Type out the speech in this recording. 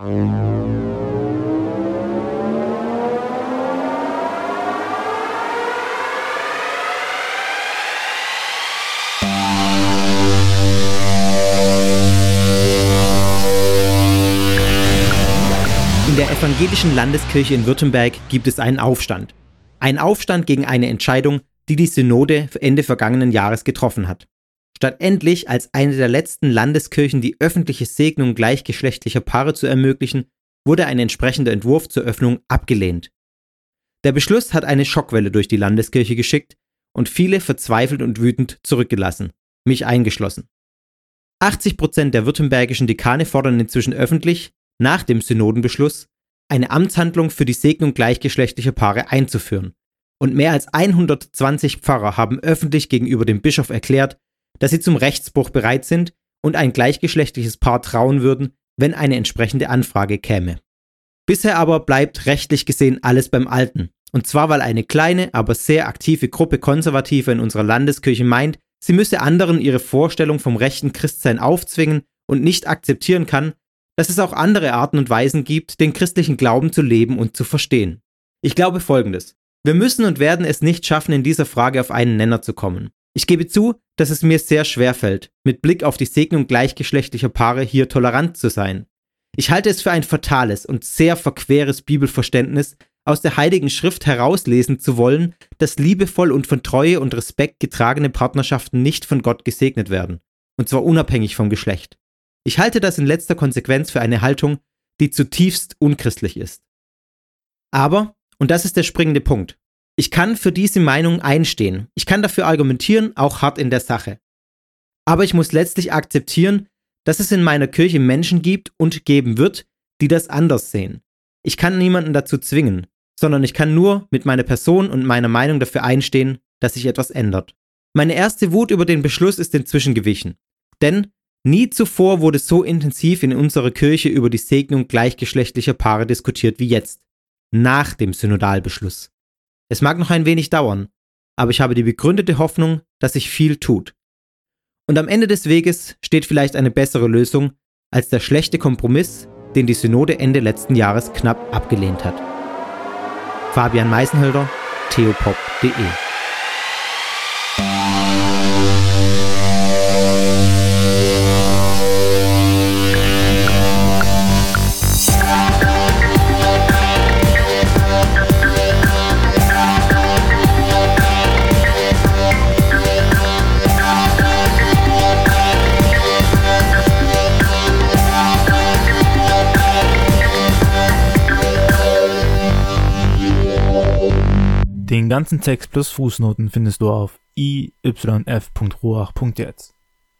In der evangelischen Landeskirche in Württemberg gibt es einen Aufstand. Ein Aufstand gegen eine Entscheidung, die die Synode Ende vergangenen Jahres getroffen hat. Statt endlich als eine der letzten Landeskirchen die öffentliche Segnung gleichgeschlechtlicher Paare zu ermöglichen, wurde ein entsprechender Entwurf zur Öffnung abgelehnt. Der Beschluss hat eine Schockwelle durch die Landeskirche geschickt und viele verzweifelt und wütend zurückgelassen, mich eingeschlossen. 80 Prozent der württembergischen Dekane fordern inzwischen öffentlich, nach dem Synodenbeschluss, eine Amtshandlung für die Segnung gleichgeschlechtlicher Paare einzuführen. Und mehr als 120 Pfarrer haben öffentlich gegenüber dem Bischof erklärt, dass sie zum Rechtsbruch bereit sind und ein gleichgeschlechtliches Paar trauen würden, wenn eine entsprechende Anfrage käme. Bisher aber bleibt rechtlich gesehen alles beim Alten. Und zwar, weil eine kleine, aber sehr aktive Gruppe Konservativer in unserer Landeskirche meint, sie müsse anderen ihre Vorstellung vom rechten Christsein aufzwingen und nicht akzeptieren kann, dass es auch andere Arten und Weisen gibt, den christlichen Glauben zu leben und zu verstehen. Ich glaube folgendes. Wir müssen und werden es nicht schaffen, in dieser Frage auf einen Nenner zu kommen. Ich gebe zu, dass es mir sehr schwer fällt, mit Blick auf die Segnung gleichgeschlechtlicher Paare hier tolerant zu sein. Ich halte es für ein fatales und sehr verqueres Bibelverständnis, aus der Heiligen Schrift herauslesen zu wollen, dass liebevoll und von Treue und Respekt getragene Partnerschaften nicht von Gott gesegnet werden, und zwar unabhängig vom Geschlecht. Ich halte das in letzter Konsequenz für eine Haltung, die zutiefst unchristlich ist. Aber, und das ist der springende Punkt, ich kann für diese Meinung einstehen. Ich kann dafür argumentieren, auch hart in der Sache. Aber ich muss letztlich akzeptieren, dass es in meiner Kirche Menschen gibt und geben wird, die das anders sehen. Ich kann niemanden dazu zwingen, sondern ich kann nur mit meiner Person und meiner Meinung dafür einstehen, dass sich etwas ändert. Meine erste Wut über den Beschluss ist inzwischen gewichen. Denn nie zuvor wurde so intensiv in unserer Kirche über die Segnung gleichgeschlechtlicher Paare diskutiert wie jetzt, nach dem Synodalbeschluss. Es mag noch ein wenig dauern, aber ich habe die begründete Hoffnung, dass sich viel tut. Und am Ende des Weges steht vielleicht eine bessere Lösung als der schlechte Kompromiss, den die Synode Ende letzten Jahres knapp abgelehnt hat. Fabian Meisenhölder, theopop.de Den ganzen Text plus Fußnoten findest du auf iyf.ruach.jetzt.